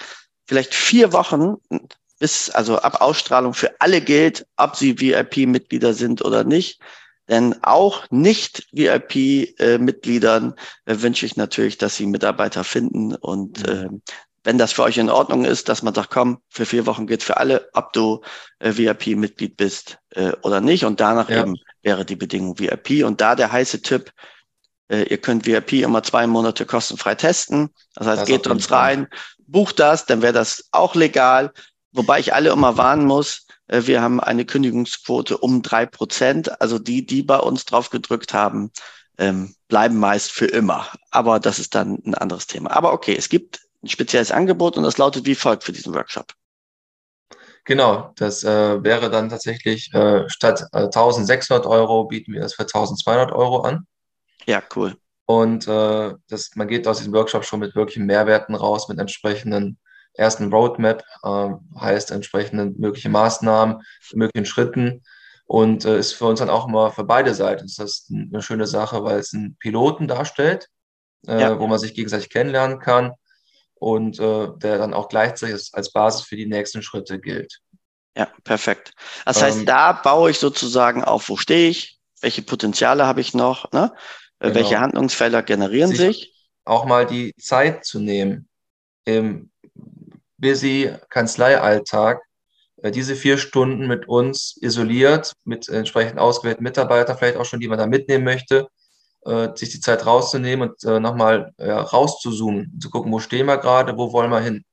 [SPEAKER 1] vielleicht vier Wochen bis, also ab Ausstrahlung für alle gilt, ob sie VIP-Mitglieder sind oder nicht. Denn auch nicht VIP-Mitgliedern äh, wünsche ich natürlich, dass sie Mitarbeiter finden. Und äh, wenn das für euch in Ordnung ist, dass man sagt, komm, für vier Wochen gilt für alle, ob du äh, VIP-Mitglied bist äh, oder nicht. Und danach ja. eben wäre die Bedingung VIP. Und da der heiße Tipp, äh, ihr könnt VIP immer zwei Monate kostenfrei testen. Das heißt, das geht uns rein, bucht das, dann wäre das auch legal. Wobei ich alle immer warnen muss, äh, wir haben eine Kündigungsquote um drei Prozent. Also die, die bei uns drauf gedrückt haben, ähm, bleiben meist für immer. Aber das ist dann ein anderes Thema. Aber okay, es gibt ein spezielles Angebot und das lautet wie folgt für diesen Workshop.
[SPEAKER 2] Genau, das äh, wäre dann tatsächlich äh, statt äh, 1600 Euro bieten wir das für 1200 Euro an.
[SPEAKER 1] Ja, cool.
[SPEAKER 2] Und äh, das, man geht aus diesem Workshop schon mit wirklichen Mehrwerten raus, mit entsprechenden ersten Roadmap, äh, heißt entsprechende mögliche Maßnahmen, möglichen Schritten und äh, ist für uns dann auch immer für beide Seiten ist das eine schöne Sache, weil es einen Piloten darstellt, ja. wo man sich gegenseitig kennenlernen kann und äh, der dann auch gleichzeitig als Basis für die nächsten Schritte gilt.
[SPEAKER 1] Ja, perfekt. Das heißt, ähm, da baue ich sozusagen auf, wo stehe ich, welche Potenziale habe ich noch, ne? Äh, genau. welche Handlungsfelder generieren sich, sich.
[SPEAKER 2] Auch mal die Zeit zu nehmen, im busy Kanzleialltag äh, diese vier Stunden mit uns isoliert, mit entsprechend ausgewählten Mitarbeitern, vielleicht auch schon, die man da mitnehmen möchte, äh, sich die Zeit rauszunehmen und äh, nochmal ja, rauszuzoomen, zu gucken, wo stehen wir gerade, wo wollen wir hin.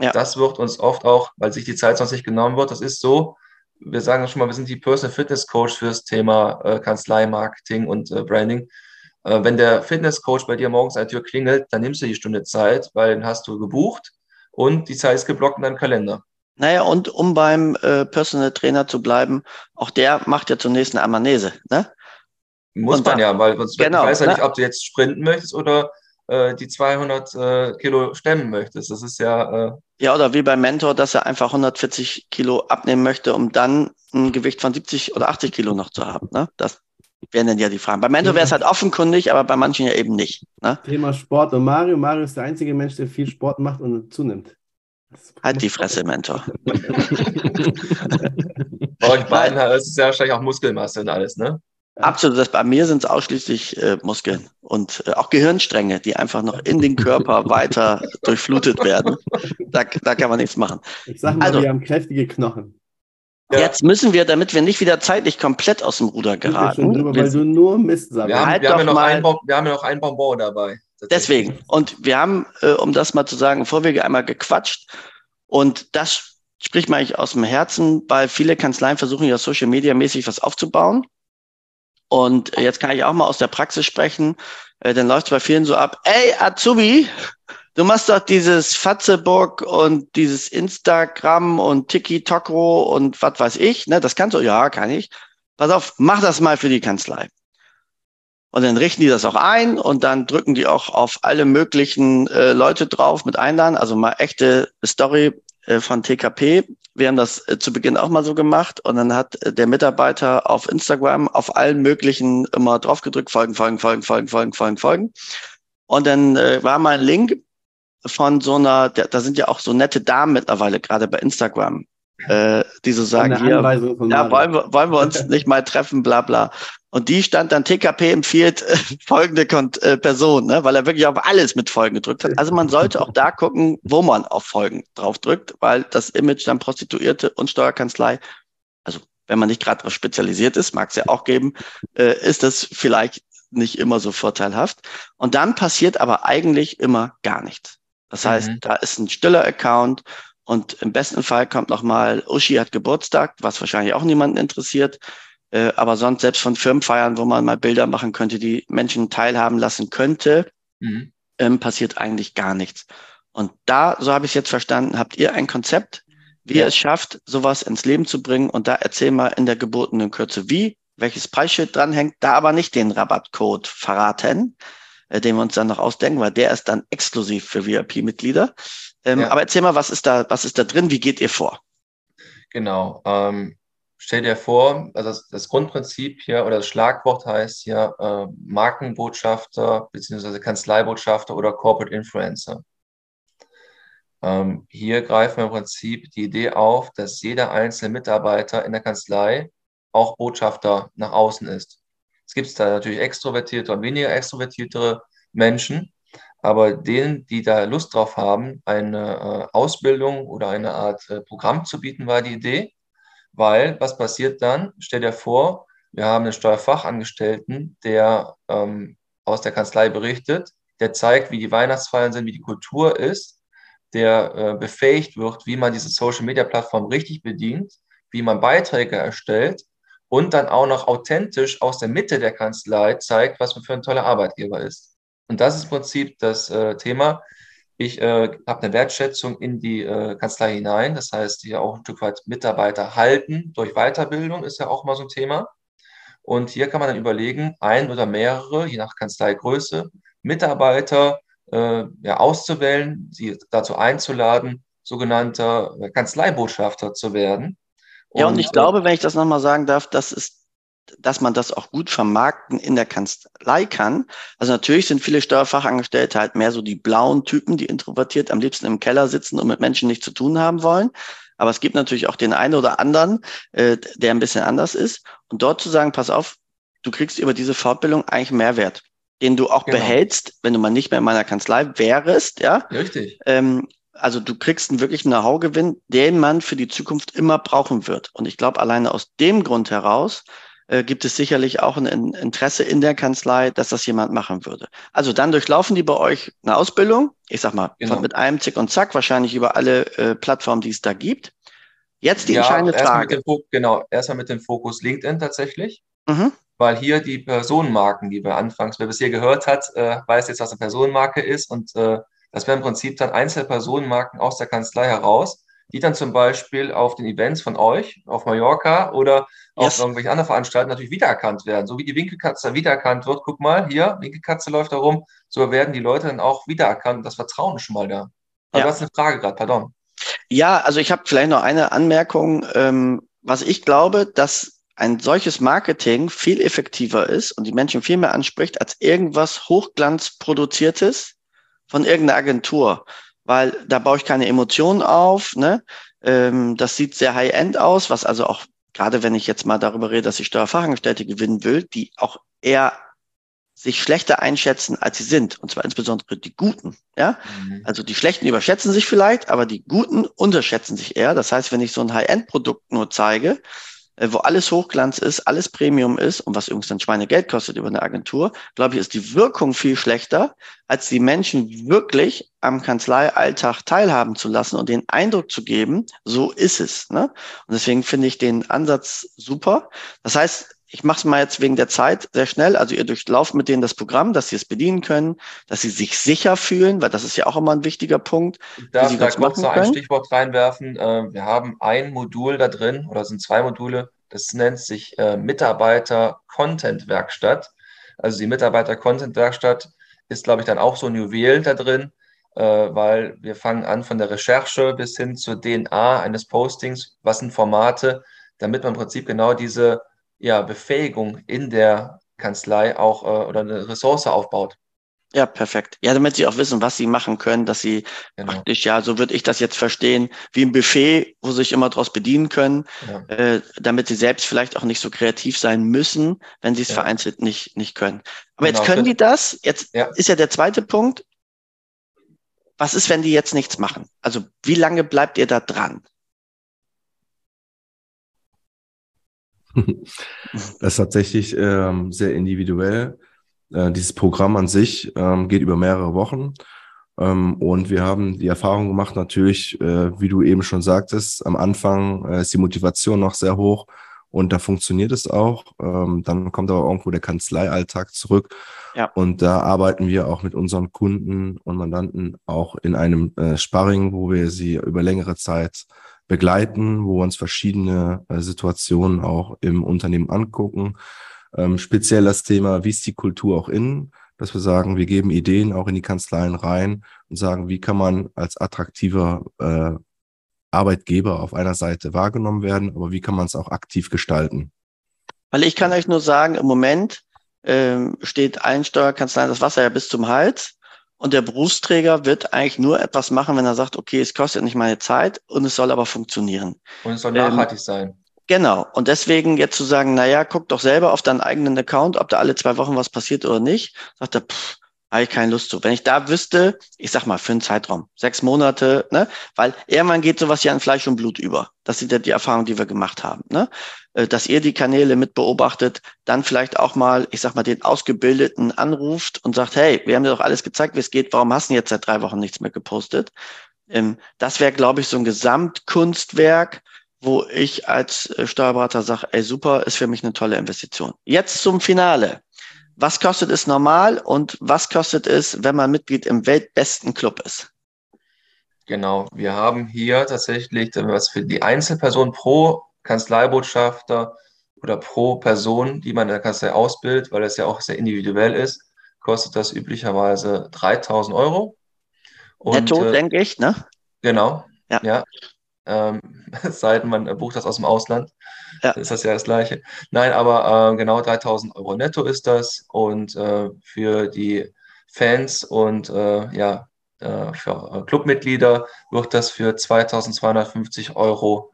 [SPEAKER 2] Ja. Das wird uns oft auch, weil sich die Zeit sonst nicht genommen wird, das ist so, wir sagen schon mal, wir sind die Personal Fitness Coach fürs Thema äh, Kanzlei, Marketing und äh, Branding. Äh, wenn der Fitness Coach bei dir morgens an der Tür klingelt, dann nimmst du die Stunde Zeit, weil den hast du gebucht und die Zeit ist geblockt in deinem Kalender.
[SPEAKER 1] Naja, und um beim äh, Personal Trainer zu bleiben, auch der macht ja zunächst eine Amnese, ne?
[SPEAKER 2] Muss man ja, weil sonst genau, weiß ja ne? nicht, ob du jetzt sprinten möchtest oder äh, die 200 äh, Kilo stemmen möchtest. Das ist ja. Äh,
[SPEAKER 1] ja, oder wie beim Mentor, dass er einfach 140 Kilo abnehmen möchte, um dann ein Gewicht von 70 oder 80 Kilo noch zu haben. Ne? Das wären dann ja die Fragen. Bei Mentor wäre es halt offenkundig, aber bei manchen ja eben nicht. Ne?
[SPEAKER 4] Thema Sport und Mario. Mario ist der einzige Mensch, der viel Sport macht und zunimmt.
[SPEAKER 1] Halt die Fresse, Mentor.
[SPEAKER 2] bei euch beiden ist es ja wahrscheinlich auch Muskelmasse und alles, ne?
[SPEAKER 1] Absolut. Das, bei mir sind es ausschließlich äh, Muskeln und äh, auch Gehirnstränge, die einfach noch in den Körper weiter durchflutet werden. Da, da kann man nichts machen.
[SPEAKER 4] Ich sag mal, also, wir haben kräftige Knochen.
[SPEAKER 1] Ja. Jetzt müssen wir, damit wir nicht wieder zeitlich komplett aus dem Ruder geraten.
[SPEAKER 4] Drüber, weil du nur Mist
[SPEAKER 2] sagst. Wir, haben, halt wir, haben ja noch ein, wir haben ja noch ein Bonbon dabei.
[SPEAKER 1] Deswegen. Und wir haben, äh, um das mal zu sagen, Vorwege einmal gequatscht. Und das spricht man eigentlich aus dem Herzen, weil viele Kanzleien versuchen ja Social Media mäßig was aufzubauen. Und jetzt kann ich auch mal aus der Praxis sprechen. Äh, dann läuft es bei vielen so ab, ey, Azubi, du machst doch dieses Fatzebook und dieses Instagram und Tiki-Tokro und was weiß ich, ne? Das kannst du, ja, kann ich. Pass auf, mach das mal für die Kanzlei. Und dann richten die das auch ein und dann drücken die auch auf alle möglichen äh, Leute drauf mit Einladen, also mal echte Story äh, von TKP. Wir haben das äh, zu Beginn auch mal so gemacht und dann hat äh, der Mitarbeiter auf Instagram auf allen möglichen immer drauf gedrückt, folgen, folgen, folgen, folgen, folgen, folgen, folgen. Und dann äh, war mal ein Link von so einer, da sind ja auch so nette Damen mittlerweile, gerade bei Instagram, äh, die so sagen, hier, ja, wollen wir, wollen wir uns nicht mal treffen, bla bla. Und die stand dann, TKP empfiehlt äh, folgende Kont äh, Person, ne? weil er wirklich auf alles mit Folgen gedrückt hat. Also man sollte auch da gucken, wo man auf Folgen drauf drückt, weil das Image dann Prostituierte und Steuerkanzlei, also wenn man nicht gerade darauf spezialisiert ist, mag es ja auch geben, äh, ist das vielleicht nicht immer so vorteilhaft. Und dann passiert aber eigentlich immer gar nichts. Das heißt, mhm. da ist ein stiller Account und im besten Fall kommt nochmal Uschi hat Geburtstag, was wahrscheinlich auch niemanden interessiert. Äh, aber sonst selbst von Firmenfeiern, wo man mal Bilder machen könnte, die Menschen teilhaben lassen könnte, mhm. ähm, passiert eigentlich gar nichts. Und da, so habe ich es jetzt verstanden, habt ihr ein Konzept, wie ja. ihr es schafft, sowas ins Leben zu bringen. Und da erzähl mal in der gebotenen Kürze, wie, welches Preisschild dranhängt, da aber nicht den Rabattcode verraten, äh, den wir uns dann noch ausdenken, weil der ist dann exklusiv für VIP-Mitglieder. Ähm, ja. Aber erzähl mal, was ist da, was ist da drin? Wie geht ihr vor?
[SPEAKER 2] Genau. Ähm, stell dir vor, also das, das, Grundprinzip hier oder das Schlagwort heißt hier äh, Markenbotschafter beziehungsweise Kanzleibotschafter oder Corporate Influencer. Ähm, hier greifen wir im Prinzip die Idee auf, dass jeder einzelne Mitarbeiter in der Kanzlei auch Botschafter nach außen ist. Es gibt da natürlich extrovertierte und weniger extrovertierte Menschen, aber denen, die da Lust drauf haben, eine äh, Ausbildung oder eine Art äh, Programm zu bieten, war die Idee. Weil, was passiert dann? Stell dir vor, wir haben einen Steuerfachangestellten, der ähm, aus der Kanzlei berichtet, der zeigt, wie die Weihnachtsfeiern sind, wie die Kultur ist, der äh, befähigt wird, wie man diese Social-Media-Plattform richtig bedient, wie man Beiträge erstellt und dann auch noch authentisch aus der Mitte der Kanzlei zeigt, was man für ein toller Arbeitgeber ist. Und das ist im Prinzip das äh, Thema. Ich äh, habe eine Wertschätzung in die äh, Kanzlei hinein. Das heißt, hier auch ein Stück weit Mitarbeiter halten durch Weiterbildung ist ja auch mal so ein Thema. Und hier kann man dann überlegen, ein oder mehrere, je nach Kanzleigröße, Mitarbeiter äh, ja, auszuwählen, sie dazu einzuladen, sogenannter Kanzleibotschafter zu werden.
[SPEAKER 1] Ja, und, und ich glaube, wenn ich das nochmal sagen darf, das ist dass man das auch gut vermarkten in der Kanzlei kann. Also natürlich sind viele Steuerfachangestellte halt mehr so die blauen Typen, die introvertiert am liebsten im Keller sitzen und mit Menschen nichts zu tun haben wollen. Aber es gibt natürlich auch den einen oder anderen, äh, der ein bisschen anders ist. Und dort zu sagen, pass auf, du kriegst über diese Fortbildung eigentlich Mehrwert, den du auch genau. behältst, wenn du mal nicht mehr in meiner Kanzlei wärst, ja.
[SPEAKER 2] Richtig.
[SPEAKER 1] Ähm, also du kriegst einen wirklichen Know-how-Gewinn, den man für die Zukunft immer brauchen wird. Und ich glaube, alleine aus dem Grund heraus äh, gibt es sicherlich auch ein Interesse in der Kanzlei, dass das jemand machen würde. Also dann durchlaufen die bei euch eine Ausbildung, ich sag mal, genau. mit einem Zick und Zack, wahrscheinlich über alle äh, Plattformen, die es da gibt. Jetzt die ja, entscheidende Frage.
[SPEAKER 2] Genau, erstmal mit dem Fokus LinkedIn tatsächlich. Mhm. Weil hier die Personenmarken, die wir anfangs, wer bisher gehört hat, äh, weiß jetzt, was eine Personenmarke ist. Und äh, das wären im Prinzip dann Einzelpersonenmarken aus der Kanzlei heraus, die dann zum Beispiel auf den Events von euch, auf Mallorca oder yes. auf irgendwelchen anderen Veranstaltungen natürlich wiedererkannt werden. So wie die Winkelkatze wiedererkannt wird, guck mal, hier, Winkelkatze läuft da rum, so werden die Leute dann auch wiedererkannt. Das Vertrauen ist schon mal da. Aber ja. du hast eine Frage gerade, pardon.
[SPEAKER 1] Ja, also ich habe vielleicht noch eine Anmerkung, ähm, was ich glaube, dass ein solches Marketing viel effektiver ist und die Menschen viel mehr anspricht als irgendwas Hochglanzproduziertes von irgendeiner Agentur weil da baue ich keine Emotionen auf. Ne? Ähm, das sieht sehr high-end aus, was also auch, gerade wenn ich jetzt mal darüber rede, dass ich Steuerfachangestellte gewinnen will, die auch eher sich schlechter einschätzen, als sie sind. Und zwar insbesondere die Guten. Ja? Mhm. Also die Schlechten überschätzen sich vielleicht, aber die Guten unterschätzen sich eher. Das heißt, wenn ich so ein High-End-Produkt nur zeige, wo alles Hochglanz ist, alles Premium ist und was übrigens dann Schweinegeld kostet über eine Agentur, glaube ich, ist die Wirkung viel schlechter, als die Menschen wirklich am Kanzleialltag teilhaben zu lassen und den Eindruck zu geben, so ist es. Ne? Und deswegen finde ich den Ansatz super. Das heißt, ich mache es mal jetzt wegen der Zeit sehr schnell. Also ihr durchlauft mit denen das Programm, dass sie es bedienen können, dass sie sich sicher fühlen, weil das ist ja auch immer ein wichtiger Punkt.
[SPEAKER 2] Ich darf da kurz noch ein Stichwort reinwerfen. Äh, wir haben ein Modul da drin oder sind zwei Module. Das nennt sich äh, Mitarbeiter-Content-Werkstatt. Also die Mitarbeiter-Content-Werkstatt ist, glaube ich, dann auch so ein Juwel da drin, äh, weil wir fangen an von der Recherche bis hin zur DNA eines Postings. Was sind Formate, damit man im Prinzip genau diese ja, Befähigung in der Kanzlei auch äh, oder eine Ressource aufbaut.
[SPEAKER 1] Ja, perfekt. Ja, damit sie auch wissen, was sie machen können, dass sie genau. praktisch, ja, so würde ich das jetzt verstehen, wie ein Buffet, wo sie sich immer draus bedienen können, ja. äh, damit sie selbst vielleicht auch nicht so kreativ sein müssen, wenn sie es ja. vereinzelt nicht, nicht können. Aber genau. jetzt können die das. Jetzt ja. ist ja der zweite Punkt. Was ist, wenn die jetzt nichts machen? Also, wie lange bleibt ihr da dran?
[SPEAKER 3] Das ist tatsächlich ähm, sehr individuell. Äh, dieses Programm an sich ähm, geht über mehrere Wochen. Ähm, und wir haben die Erfahrung gemacht, natürlich, äh, wie du eben schon sagtest, am Anfang äh, ist die Motivation noch sehr hoch und da funktioniert es auch. Ähm, dann kommt aber irgendwo der Kanzleialltag zurück. Ja. Und da arbeiten wir auch mit unseren Kunden und Mandanten auch in einem äh, Sparring, wo wir sie über längere Zeit begleiten, wo wir uns verschiedene äh, Situationen auch im Unternehmen angucken. Ähm, speziell das Thema, wie ist die Kultur auch innen, dass wir sagen, wir geben Ideen auch in die Kanzleien rein und sagen, wie kann man als attraktiver äh, Arbeitgeber auf einer Seite wahrgenommen werden, aber wie kann man es auch aktiv gestalten?
[SPEAKER 1] Weil ich kann euch nur sagen, im Moment ähm, steht allen Steuerkanzleien das Wasser ja bis zum Hals. Und der Berufsträger wird eigentlich nur etwas machen, wenn er sagt, okay, es kostet nicht meine Zeit und es soll aber funktionieren.
[SPEAKER 2] Und es soll nachhaltig ähm, sein.
[SPEAKER 1] Genau. Und deswegen jetzt zu sagen, na ja, guck doch selber auf deinen eigenen Account, ob da alle zwei Wochen was passiert oder nicht, sagt er, pff, habe ich keine Lust zu. Wenn ich da wüsste, ich sag mal für einen Zeitraum, sechs Monate, ne, weil irgendwann geht sowas ja in Fleisch und Blut über. Das sind ja die Erfahrungen, die wir gemacht haben, ne, dass ihr die Kanäle mit beobachtet, dann vielleicht auch mal, ich sag mal, den Ausgebildeten anruft und sagt, hey, wir haben dir doch alles gezeigt, wie es geht, warum hast du jetzt seit drei Wochen nichts mehr gepostet? Ähm, das wäre, glaube ich, so ein Gesamtkunstwerk, wo ich als äh, Steuerberater sage, ey, super, ist für mich eine tolle Investition. Jetzt zum Finale. Was kostet es normal und was kostet es, wenn man Mitglied im weltbesten Club ist?
[SPEAKER 2] Genau, wir haben hier tatsächlich was für die Einzelperson pro Kanzleibotschafter oder pro Person, die man in der Kanzlei ausbildet, weil das ja auch sehr individuell ist, kostet das üblicherweise 3000 Euro.
[SPEAKER 1] Und, Netto, äh, denke ich, ne?
[SPEAKER 2] Genau, ja. ja ähm, seit man bucht das aus dem Ausland. Ja. Ist das ja das Gleiche. Nein, aber äh, genau 3000 Euro netto ist das und äh, für die Fans und äh, ja, äh, für äh, Clubmitglieder wird das für 2250 Euro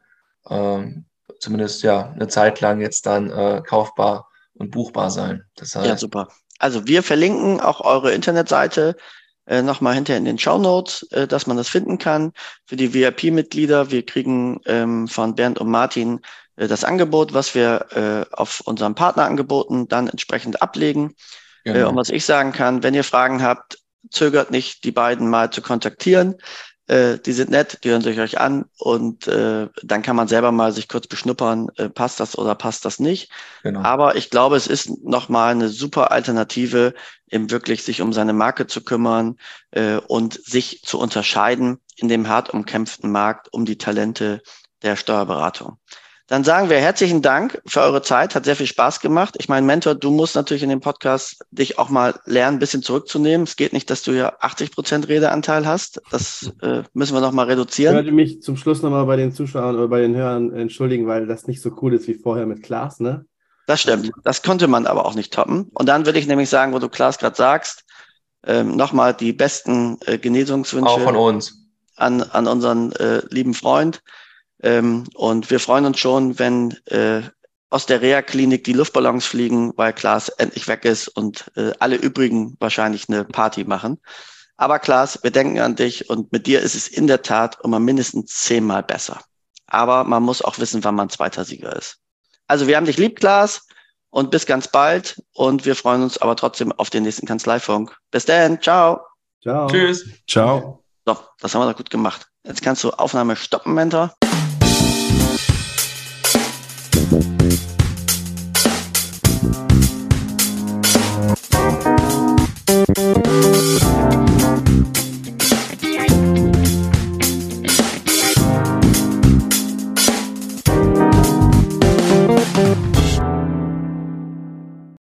[SPEAKER 2] ähm, zumindest ja eine Zeit lang jetzt dann äh, kaufbar und buchbar sein.
[SPEAKER 1] Das heißt, ja, super. Also wir verlinken auch eure Internetseite äh, nochmal hinterher in den Show Notes, äh, dass man das finden kann. Für die VIP-Mitglieder, wir kriegen ähm, von Bernd und Martin äh, das Angebot, was wir äh, auf unserem Partnerangeboten dann entsprechend ablegen. Äh, genau. Äh, und was ich sagen kann, wenn ihr Fragen habt, zögert nicht, die beiden mal zu kontaktieren. Äh, die sind nett, die hören sich euch an und äh, dann kann man selber mal sich kurz beschnuppern, äh, passt das oder passt das nicht. Genau. Aber ich glaube, es ist nochmal eine super Alternative, eben wirklich sich um seine Marke zu kümmern äh, und sich zu unterscheiden in dem hart umkämpften Markt um die Talente der Steuerberatung. Dann sagen wir herzlichen Dank für eure Zeit. Hat sehr viel Spaß gemacht. Ich meine, Mentor, du musst natürlich in dem Podcast dich auch mal lernen, ein bisschen zurückzunehmen. Es geht nicht, dass du ja 80 Prozent Redeanteil hast. Das äh, müssen wir noch mal reduzieren.
[SPEAKER 4] Ich würde mich zum Schluss noch mal bei den Zuschauern oder bei den Hörern entschuldigen, weil das nicht so cool ist wie vorher mit Klaas, ne?
[SPEAKER 1] Das stimmt. Das konnte man aber auch nicht toppen. Und dann würde ich nämlich sagen, wo du Klaas gerade sagst, ähm, nochmal die besten äh, Genesungswünsche.
[SPEAKER 2] Auch von uns.
[SPEAKER 1] An, an unseren äh, lieben Freund. Ähm, und wir freuen uns schon, wenn äh, aus der Reha-Klinik die Luftballons fliegen, weil Klaas endlich weg ist und äh, alle übrigen wahrscheinlich eine Party machen. Aber Klaas, wir denken an dich und mit dir ist es in der Tat immer mindestens zehnmal besser. Aber man muss auch wissen, wann man zweiter Sieger ist. Also wir haben dich lieb, Klaas, und bis ganz bald. Und wir freuen uns aber trotzdem auf den nächsten Kanzleifunk. Bis dann, ciao.
[SPEAKER 2] Ciao. Tschüss.
[SPEAKER 3] Ciao.
[SPEAKER 1] So, das haben wir doch gut gemacht. Jetzt kannst du Aufnahme stoppen, Mentor.